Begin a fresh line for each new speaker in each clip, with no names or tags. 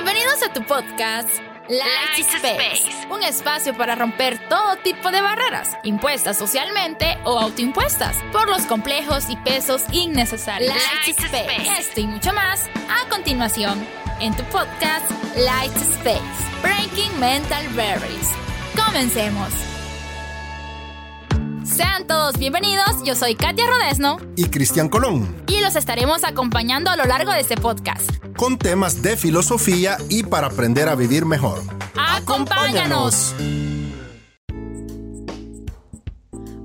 Bienvenidos a tu podcast Light, Space, un espacio para romper todo tipo de barreras, impuestas socialmente o autoimpuestas, por los complejos y pesos innecesarios. Light, Space. Esto y mucho más a continuación en tu podcast Light Space, Breaking Mental Barriers. Comencemos. Sean todos bienvenidos, yo soy Katia Rodesno
y Cristian Colón.
Y los estaremos acompañando a lo largo de este podcast.
Con temas de filosofía y para aprender a vivir mejor.
¡Acompáñanos!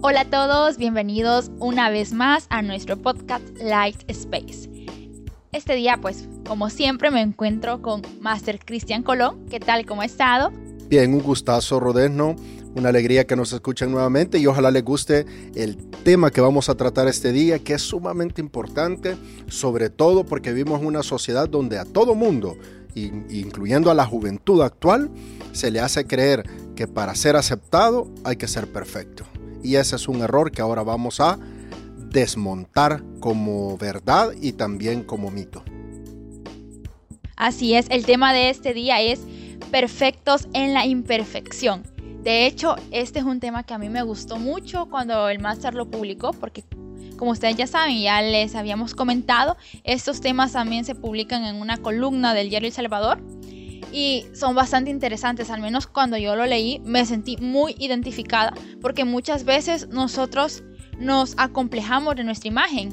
Hola a todos, bienvenidos una vez más a nuestro podcast Light Space. Este día, pues, como siempre, me encuentro con Master Cristian Colón. ¿Qué tal? ¿Cómo ha estado?
Bien, un gustazo, Rodesno una alegría que nos escuchen nuevamente y ojalá les guste el tema que vamos a tratar este día, que es sumamente importante, sobre todo porque vivimos una sociedad donde a todo mundo, incluyendo a la juventud actual, se le hace creer que para ser aceptado hay que ser perfecto. Y ese es un error que ahora vamos a desmontar como verdad y también como mito.
Así es, el tema de este día es perfectos en la imperfección. De hecho, este es un tema que a mí me gustó mucho cuando el máster lo publicó, porque como ustedes ya saben, ya les habíamos comentado, estos temas también se publican en una columna del diario El Salvador y son bastante interesantes, al menos cuando yo lo leí me sentí muy identificada, porque muchas veces nosotros nos acomplejamos de nuestra imagen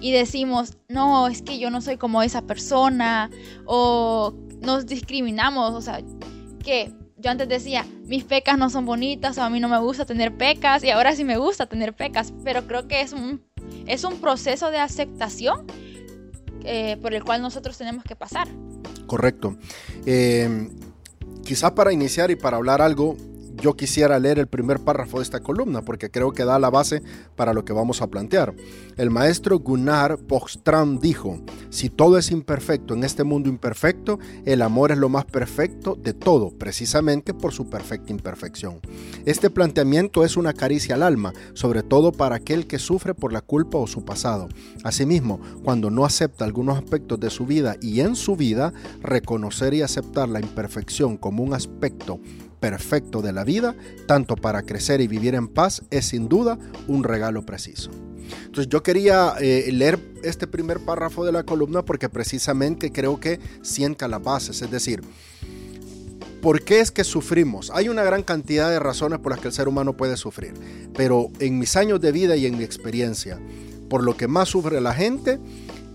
y decimos, no, es que yo no soy como esa persona, o nos discriminamos, o sea, que yo antes decía, mis pecas no son bonitas o a mí no me gusta tener pecas y ahora sí me gusta tener pecas, pero creo que es un, es un proceso de aceptación eh, por el cual nosotros tenemos que pasar.
Correcto. Eh, quizá para iniciar y para hablar algo yo quisiera leer el primer párrafo de esta columna porque creo que da la base para lo que vamos a plantear. El maestro Gunnar Bostrom dijo, si todo es imperfecto en este mundo imperfecto, el amor es lo más perfecto de todo, precisamente por su perfecta imperfección. Este planteamiento es una caricia al alma, sobre todo para aquel que sufre por la culpa o su pasado. Asimismo, cuando no acepta algunos aspectos de su vida y en su vida, reconocer y aceptar la imperfección como un aspecto perfecto de la vida, tanto para crecer y vivir en paz, es sin duda un regalo preciso. Entonces yo quería eh, leer este primer párrafo de la columna porque precisamente creo que sienta las bases, es decir, ¿por qué es que sufrimos? Hay una gran cantidad de razones por las que el ser humano puede sufrir, pero en mis años de vida y en mi experiencia, por lo que más sufre la gente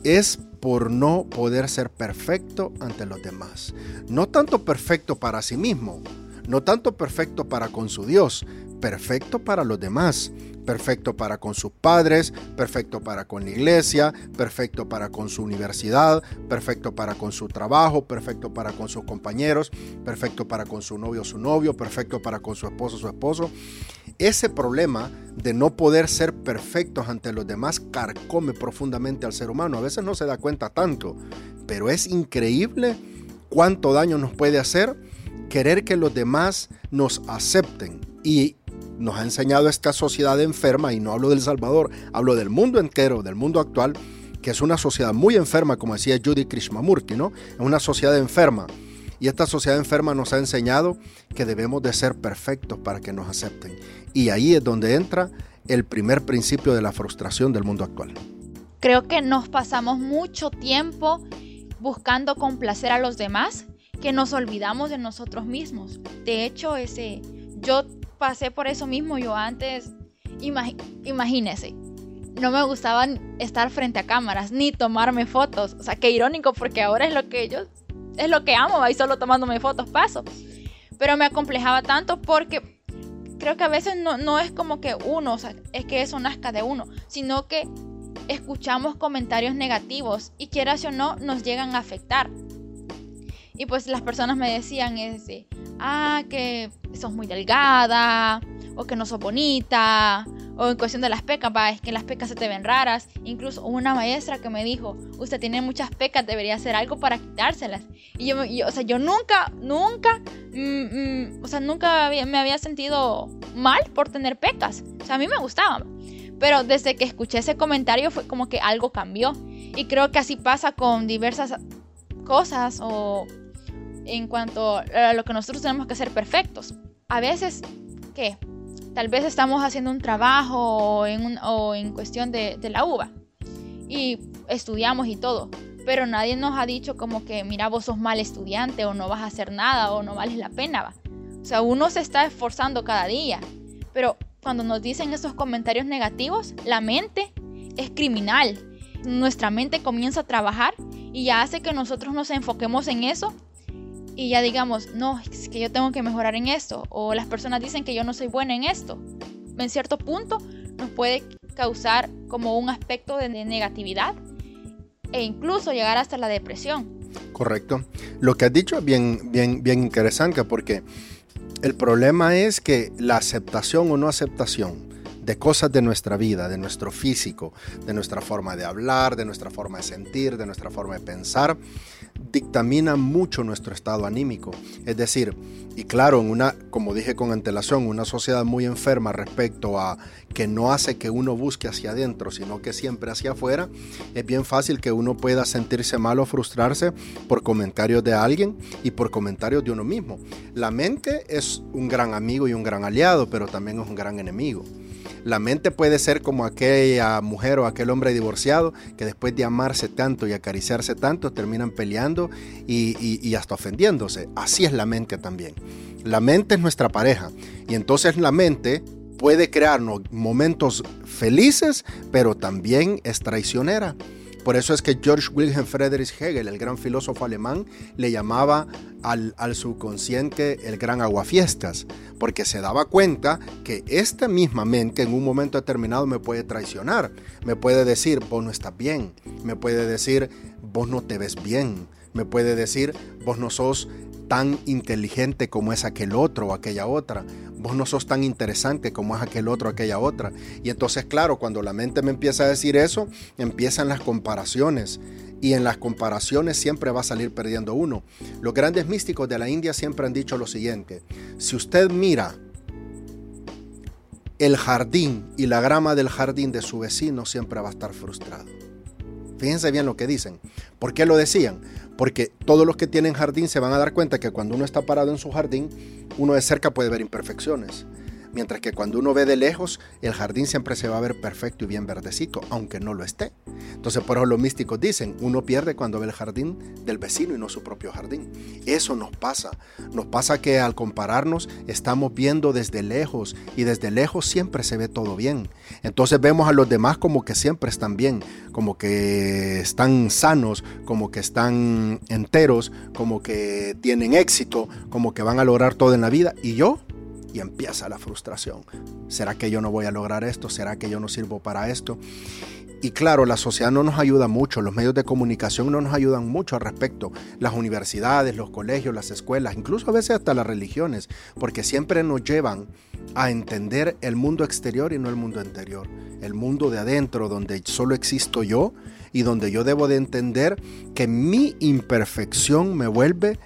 es por no poder ser perfecto ante los demás. No tanto perfecto para sí mismo, no tanto perfecto para con su Dios, perfecto para los demás, perfecto para con sus padres, perfecto para con la iglesia, perfecto para con su universidad, perfecto para con su trabajo, perfecto para con sus compañeros, perfecto para con su novio su novio, perfecto para con su esposo su esposo. Ese problema de no poder ser perfectos ante los demás carcome profundamente al ser humano. A veces no se da cuenta tanto, pero es increíble cuánto daño nos puede hacer querer que los demás nos acepten. Y nos ha enseñado esta sociedad enferma, y no hablo del Salvador, hablo del mundo entero, del mundo actual, que es una sociedad muy enferma, como decía Judy Krishnamurti, ¿no? Es una sociedad enferma. Y esta sociedad enferma nos ha enseñado que debemos de ser perfectos para que nos acepten. Y ahí es donde entra el primer principio de la frustración del mundo actual.
Creo que nos pasamos mucho tiempo buscando complacer a los demás que nos olvidamos de nosotros mismos. De hecho, ese, yo pasé por eso mismo. Yo antes, imagínese, no me gustaban estar frente a cámaras ni tomarme fotos. O sea, qué irónico porque ahora es lo que yo, es lo que amo, ahí solo tomándome fotos paso. Pero me acomplejaba tanto porque creo que a veces no, no es como que uno, o sea, es que eso nazca de uno, sino que escuchamos comentarios negativos y quieras o no, nos llegan a afectar. Y pues las personas me decían, ese, ah, que sos muy delgada, o que no sos bonita, o en cuestión de las pecas, va, es que las pecas se te ven raras. Incluso una maestra que me dijo, usted tiene muchas pecas, debería hacer algo para quitárselas. Y yo, o sea, yo nunca, nunca, mm, mm, o sea, nunca me había sentido mal por tener pecas. O sea, a mí me gustaban. Pero desde que escuché ese comentario fue como que algo cambió. Y creo que así pasa con diversas cosas o en cuanto a lo que nosotros tenemos que ser perfectos. A veces, ¿qué? Tal vez estamos haciendo un trabajo en, o en cuestión de, de la uva y estudiamos y todo, pero nadie nos ha dicho como que, mira, vos sos mal estudiante o no vas a hacer nada o no vales la pena. ¿va? O sea, uno se está esforzando cada día, pero cuando nos dicen esos comentarios negativos, la mente es criminal. Nuestra mente comienza a trabajar y ya hace que nosotros nos enfoquemos en eso y ya digamos, no, es que yo tengo que mejorar en esto, o las personas dicen que yo no soy buena en esto. En cierto punto nos puede causar como un aspecto de negatividad e incluso llegar hasta la depresión.
Correcto. Lo que has dicho es bien, bien, bien interesante porque el problema es que la aceptación o no aceptación de cosas de nuestra vida, de nuestro físico, de nuestra forma de hablar, de nuestra forma de sentir, de nuestra forma de pensar, dictamina mucho nuestro estado anímico. Es decir, y claro, en una, como dije con antelación, una sociedad muy enferma respecto a que no hace que uno busque hacia adentro, sino que siempre hacia afuera, es bien fácil que uno pueda sentirse mal o frustrarse por comentarios de alguien y por comentarios de uno mismo. La mente es un gran amigo y un gran aliado, pero también es un gran enemigo. La mente puede ser como aquella mujer o aquel hombre divorciado que después de amarse tanto y acariciarse tanto terminan peleando y, hasta ofendiéndose. Así es la mente también. La mente es nuestra pareja y entonces la mente puede crearnos momentos felices, pero también es traicionera. Por eso es que George Wilhelm Friedrich Hegel, el gran filósofo alemán, le llamaba al, subconsciente el gran aguafiestas, porque se daba cuenta que esta misma mente en un momento determinado me puede traicionar, me puede decir, vos no estás bien, me puede decir, vos no te ves bien, me puede decir, vos no sos tan inteligente como es aquel otro o aquella otra. Vos no sos tan interesante como es aquel otro o aquella otra. Y entonces, claro, cuando la mente me empieza a decir eso, empiezan las comparaciones. Y en las comparaciones siempre va a salir perdiendo uno. Los grandes místicos de la India siempre han dicho lo siguiente. Si usted mira el jardín y la grama del jardín de su vecino, siempre va a estar frustrado. Fíjense bien lo que dicen. ¿Por qué lo decían? Porque todos los que tienen jardín se van a dar cuenta que cuando uno está parado en su jardín, uno de cerca puede ver imperfecciones. Mientras que cuando uno ve de lejos, el jardín siempre se va a ver perfecto y bien verdecito, aunque no lo esté. Entonces, por eso los místicos dicen, uno pierde cuando ve el jardín del vecino y no su propio jardín. Eso nos pasa. Nos pasa que al compararnos estamos viendo desde lejos y desde lejos siempre se ve todo bien. Entonces vemos a los demás como que siempre están bien, como que están sanos, como que están enteros, como que tienen éxito, como que van a lograr todo en la vida. Y yo y empieza la frustración. ¿Será que yo no voy a lograr esto? ¿Será que yo no sirvo para esto? Y claro, la sociedad no nos ayuda mucho, los medios de comunicación no nos ayudan mucho al respecto, las universidades, los colegios, las escuelas, incluso a veces hasta las religiones, porque siempre nos llevan a entender el mundo exterior y no el mundo interior, el mundo de adentro donde solo existo yo y donde yo debo de entender que mi imperfección me vuelve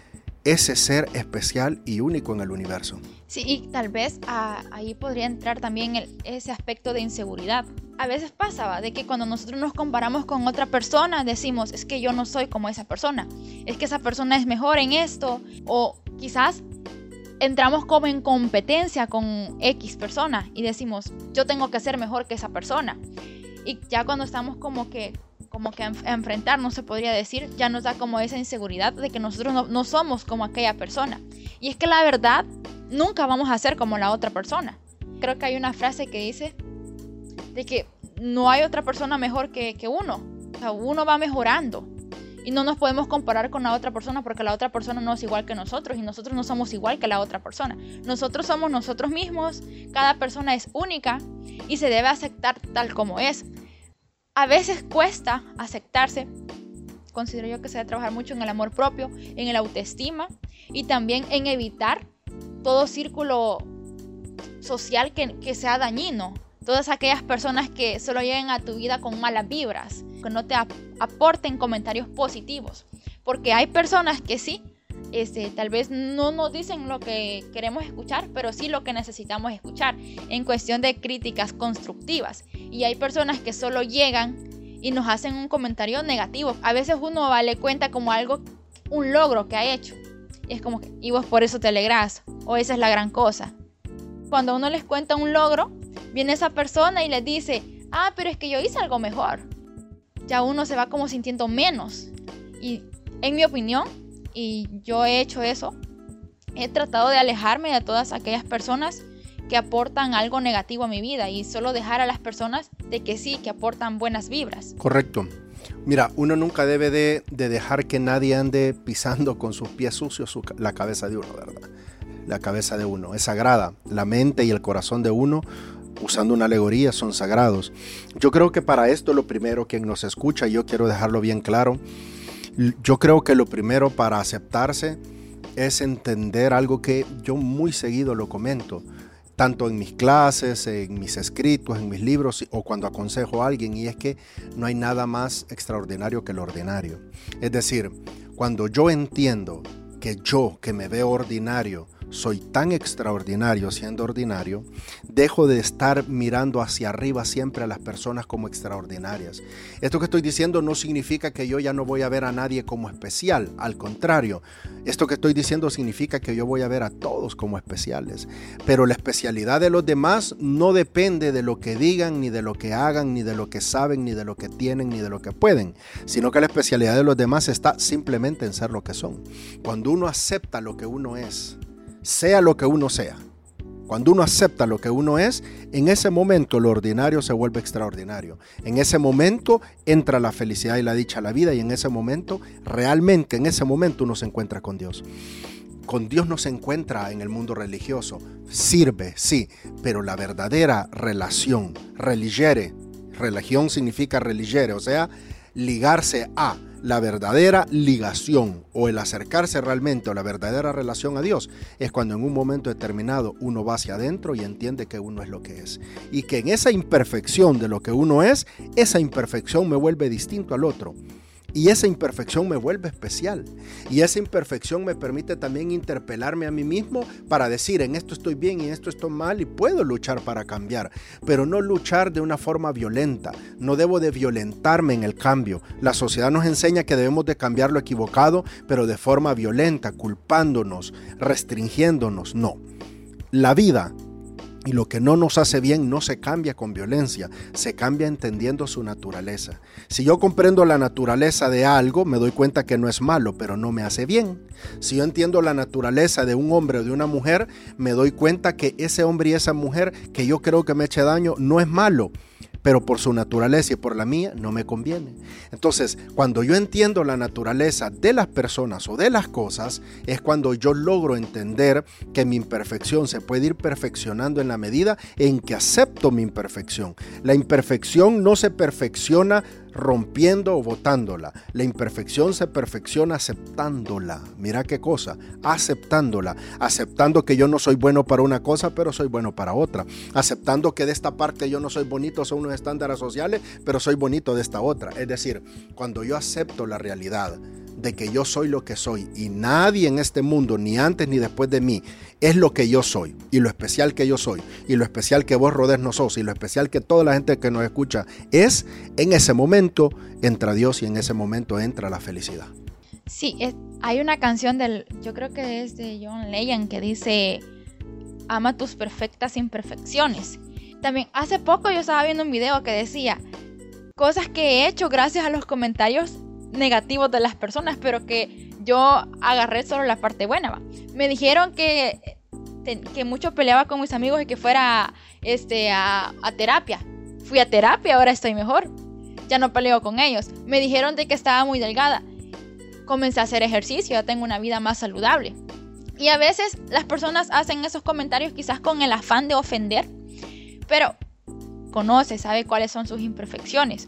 ese ser especial y único en el universo.
Sí, y tal vez ah, ahí podría entrar también ese aspecto de inseguridad. A veces pasa, de que cuando nosotros nos comparamos con otra persona, decimos, es que yo no soy como esa persona, es que esa persona es mejor en esto, o quizás entramos como en competencia con X persona y decimos, yo tengo que ser mejor que esa persona. Y ya cuando estamos como que como que a enfrentarnos, se podría decir, ya nos da como esa inseguridad de que nosotros no, no, somos como aquella persona. Y es que la verdad, nunca vamos a ser como la otra persona. Creo que hay una frase que dice de que no hay otra persona mejor que, que uno. O sea, uno va mejorando. Y no nos podemos comparar con la otra persona porque la otra persona no es igual que nosotros y nosotros no somos igual que la otra persona. Nosotros somos nosotros mismos, cada persona es única y se debe aceptar tal como es a veces cuesta aceptarse. Considero yo que se debe trabajar mucho en el amor propio, en el autoestima y también en evitar todo círculo social que, sea dañino. Todas aquellas personas que solo lleguen a tu vida con malas vibras, que no te aporten comentarios positivos. Porque hay personas que sí, este, tal vez no nos dicen lo que queremos escuchar, pero sí lo que necesitamos escuchar en cuestión de críticas constructivas. Y hay personas que solo llegan y nos hacen un comentario negativo. A veces uno vale cuenta como algo, un logro que ha hecho. Y es como que, y vos por eso te alegras, o esa es la gran cosa. Cuando uno les cuenta un logro, viene esa persona y les dice, ah, pero es que yo hice algo mejor. Ya uno se va como sintiendo menos. Y en mi opinión, y yo he hecho eso, he tratado de alejarme de todas aquellas personas que aportan algo negativo a mi vida y solo dejar a las personas de que sí, que aportan buenas vibras.
Correcto. Mira, uno nunca debe de, dejar que nadie ande pisando con sus pies sucios la cabeza de uno, ¿verdad? La cabeza de uno es sagrada. La mente y el corazón de uno, usando una alegoría, son sagrados. Yo creo que para esto lo primero, quien nos escucha, yo quiero dejarlo bien claro, yo creo que lo primero para aceptarse es entender algo que yo muy seguido lo comento tanto en mis clases, en mis escritos, en mis libros o cuando aconsejo a alguien, y es que no hay nada más extraordinario que lo ordinario. Es decir, cuando yo entiendo que yo, que me veo ordinario, soy tan extraordinario siendo ordinario, dejo de estar mirando hacia arriba siempre a las personas como extraordinarias. Esto que estoy diciendo no significa que yo ya no voy a ver a nadie como especial, al contrario, esto que estoy diciendo significa que yo voy a ver a todos como especiales. Pero la especialidad de los demás no depende de lo que digan, ni de lo que hagan, ni de lo que saben, ni de lo que tienen, ni de lo que pueden, sino que la especialidad de los demás está simplemente en ser lo que son. Cuando uno acepta lo que uno es, sea lo que uno sea. Cuando uno acepta lo que uno es, en ese momento lo ordinario se vuelve extraordinario. En ese momento entra la felicidad y la dicha a la vida y en ese momento, realmente en ese momento uno se encuentra con Dios. Con Dios no se encuentra en el mundo religioso. Sirve, sí, pero la verdadera relación, religere, religión significa religere, o sea, ligarse a la verdadera ligación o el acercarse realmente o la verdadera relación a Dios es cuando en un momento determinado uno va hacia adentro y entiende que uno es lo que es. Y que en esa imperfección de lo que uno es, esa imperfección me vuelve distinto al otro. Y esa imperfección me vuelve especial. Y esa imperfección me permite también interpelarme a mí mismo para decir, en esto estoy bien y en esto estoy mal y puedo luchar para cambiar. Pero no luchar de una forma violenta. No debo de violentarme en el cambio. La sociedad nos enseña que debemos de cambiar lo equivocado, pero de forma violenta, culpándonos, restringiéndonos. No. La vida y lo que no nos hace bien no se cambia con violencia, se cambia entendiendo su naturaleza. Si yo comprendo la naturaleza de algo, me doy cuenta que no es malo, pero no me hace bien. Si yo entiendo la naturaleza de un hombre o de una mujer, me doy cuenta que ese hombre y esa mujer que yo creo que me eche daño no es malo, pero por su naturaleza y por la mía no me conviene. Entonces, cuando yo entiendo la naturaleza de las personas o de las cosas, es cuando yo logro entender que mi imperfección se puede ir perfeccionando en la medida en que acepto mi imperfección. La imperfección no se perfecciona rompiendo o botándola. La imperfección se perfecciona aceptándola. Mira qué cosa, aceptándola. Aceptando que yo no soy bueno para una cosa, pero soy bueno para otra. Aceptando que de esta parte yo no soy bonito, son unos estándares sociales, pero soy bonito de esta otra. Es decir, cuando yo acepto la realidad de que yo soy lo que soy y nadie en este mundo, ni antes ni después de mí, es lo que yo soy y lo especial que yo soy y lo especial que vos Rodés no sos y lo especial que toda la gente que nos escucha es, en ese momento entra Dios y en ese momento entra la felicidad.
Sí, hay una canción del, yo creo que es de John Legend que dice, ama tus perfectas imperfecciones. También hace poco yo estaba viendo un video que decía, cosas que he hecho gracias a los comentarios negativos de las personas, pero que yo agarré solo la parte buena. Me dijeron que, que mucho peleaba con mis amigos y que fuera este, a, terapia. Fui a terapia, ahora estoy mejor. Ya no peleo con ellos. Me dijeron de que estaba muy delgada. Comencé a hacer ejercicio, ya tengo una vida más saludable. Y a veces las personas hacen esos comentarios quizás con el afán de ofender, pero conoce, sabe cuáles son sus imperfecciones.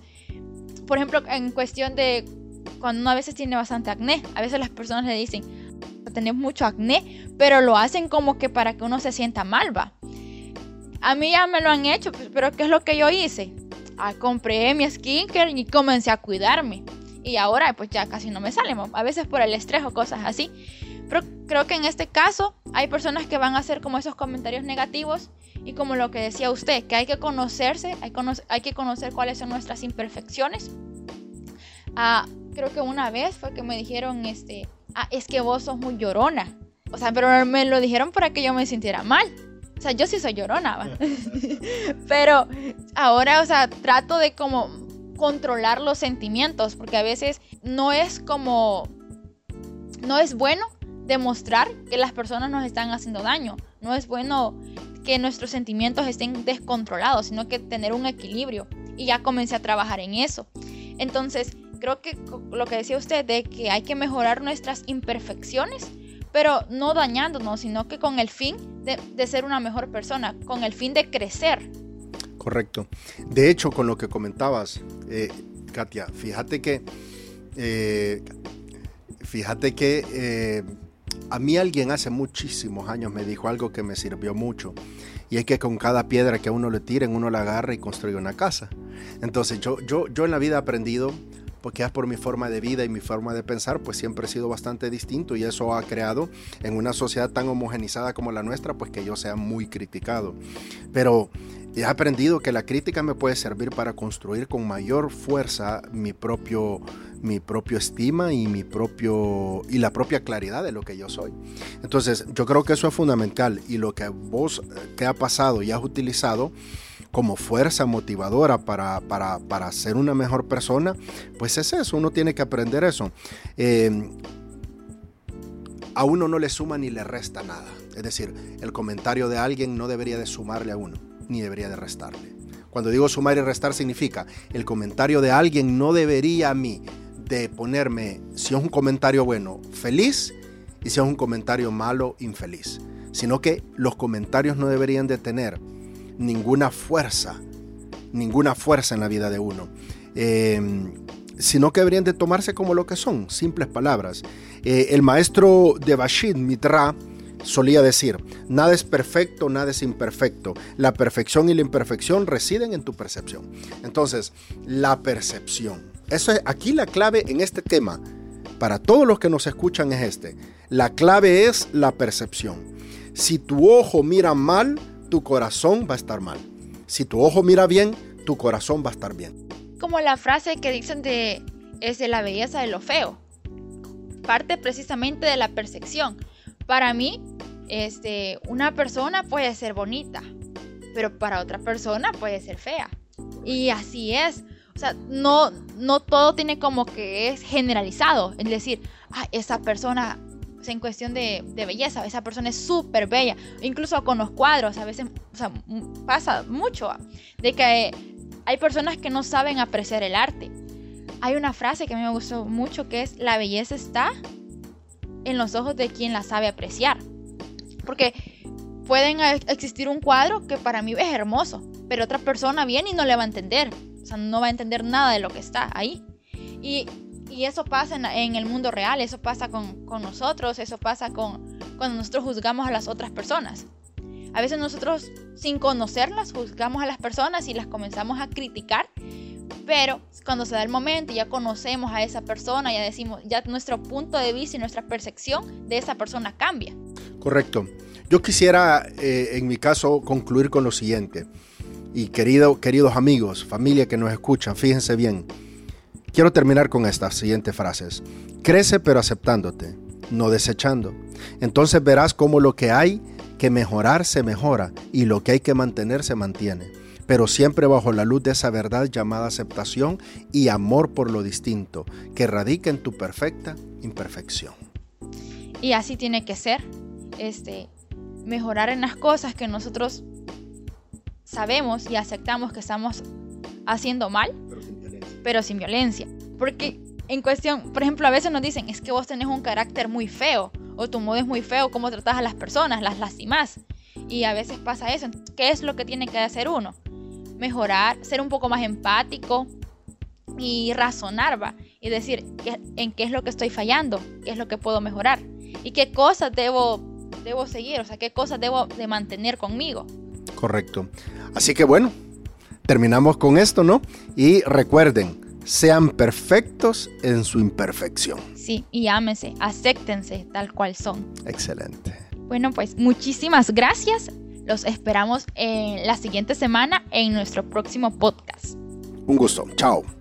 Por ejemplo, en cuestión de cuando uno a veces tiene bastante acné. A veces las personas le dicen, tenés mucho acné, pero lo hacen como que para que uno se sienta mal, va. A mí ya me lo han hecho, pues, pero ¿qué es lo que yo hice? Ah, compré mi skincare y comencé a cuidarme. Y ahora pues ya casi no me sale, a veces por el estrés o cosas así. Pero creo que en este caso hay personas que van a hacer como esos comentarios negativos y como lo que decía usted, que hay que conocerse, hay, hay que conocer cuáles son nuestras imperfecciones. Ah, creo que una vez fue que me dijeron, este, ah, es que vos sos muy llorona. O sea, pero me lo dijeron para que yo me sintiera mal. O sea, yo sí soy llorona, pero ahora, o sea, trato de como controlar los sentimientos, porque a veces no es como, no es bueno demostrar que las personas nos están haciendo daño. No es bueno que nuestros sentimientos estén descontrolados, sino que tener un equilibrio. Y ya comencé a trabajar en eso. Entonces, creo que lo que decía usted de que hay que mejorar nuestras imperfecciones, pero no dañándonos, sino que con el fin de, ser una mejor persona, con el fin de crecer.
Correcto. De hecho, con lo que comentabas, eh, Katia, fíjate que, eh, fíjate que eh, a mí alguien hace muchísimos años me dijo algo que me sirvió mucho. Y es que con cada piedra que a uno le tiren, uno la agarra y construye una casa. Entonces yo, yo, yo en la vida he aprendido porque es por mi forma de vida y mi forma de pensar, pues siempre he sido bastante distinto y eso ha creado en una sociedad tan homogenizada como la nuestra, pues que yo sea muy criticado. Pero he aprendido que la crítica me puede servir para construir con mayor fuerza mi propio mi propio estima y mi propio y la propia claridad de lo que yo soy. Entonces, yo creo que eso es fundamental y lo que vos te ha pasado y has utilizado como fuerza motivadora para, para, ser una mejor persona, pues es eso, uno tiene que aprender eso. Eh, a uno no le suma ni le resta nada. Es decir, el comentario de alguien no debería de sumarle a uno, ni debería de restarle. Cuando digo sumar y restar significa, el comentario de alguien no debería a mí de ponerme, si es un comentario bueno, feliz, y si es un comentario malo, infeliz. Sino que los comentarios no deberían de tener ninguna fuerza, ninguna fuerza en la vida de uno. Em, sino que deberían de tomarse como lo que son, simples palabras. Eh, el maestro de Bashid Mitra solía decir, nada es perfecto, nada es imperfecto. La perfección y la imperfección residen en tu percepción. Entonces, la percepción. Eso es aquí la clave en este tema. Para todos los que nos escuchan es este. La clave es la percepción. Si tu ojo mira mal, tu corazón va a estar mal. Si tu ojo mira bien, tu corazón va a estar bien.
Como la frase que dicen de es de la belleza de lo feo. Parte precisamente de la percepción. Para mí, este, una persona puede ser bonita, pero para otra persona puede ser fea. Y así es. O sea, no, no todo tiene como que es generalizado. Es decir, ah, esa persona en cuestión de, belleza, esa persona es súper bella, incluso con los cuadros, a veces pasa mucho de que hay personas que no saben apreciar el arte. Hay una frase que a mí me gustó mucho que es, la belleza está en los ojos de quien la sabe apreciar. Porque pueden existir un cuadro que para mí es hermoso, pero otra persona viene y no le va a entender, o sea, no va a entender nada de lo que está ahí. Y y eso pasa en, el mundo real, eso pasa con, nosotros, eso pasa con cuando nosotros juzgamos a las otras personas. A veces nosotros sin conocerlas juzgamos a las personas y las comenzamos a criticar, pero cuando se da el momento y ya conocemos a esa persona, ya decimos, ya nuestro punto de vista y nuestra percepción de esa persona cambia.
Correcto. Yo quisiera, eh, en mi caso, concluir con lo siguiente. Y querido, queridos amigos, familia que nos escuchan, fíjense bien Quiero terminar con estas siguientes frases. Crece pero aceptándote, no desechando. Entonces verás cómo lo que hay que mejorar se mejora y lo que hay que mantener se mantiene, pero siempre bajo la luz de esa verdad llamada aceptación y amor por lo distinto, que radica en tu perfecta imperfección.
Y así tiene que ser, este, mejorar en las cosas que nosotros sabemos y aceptamos que estamos haciendo mal pero sin violencia. Porque en cuestión, por ejemplo, a veces nos dicen, es que vos tenés un carácter muy feo, o tu modo es muy feo, cómo tratas a las personas, las lastimas. Y a veces pasa eso. ¿Qué es lo que tiene que hacer uno? Mejorar, ser un poco más empático y razonar, va. Y decir, ¿en qué es lo que estoy fallando? ¿Qué es lo que puedo mejorar? ¿Y qué cosas debo, debo seguir? O sea, ¿qué cosas debo de mantener conmigo?
Correcto. Así que bueno, terminamos con esto, ¿no? Y recuerden, sean perfectos en su imperfección.
Sí, y ámense, acéptense tal cual son.
Excelente.
Bueno, pues muchísimas gracias. Los esperamos en la siguiente semana en nuestro próximo podcast.
Un gusto. Chao.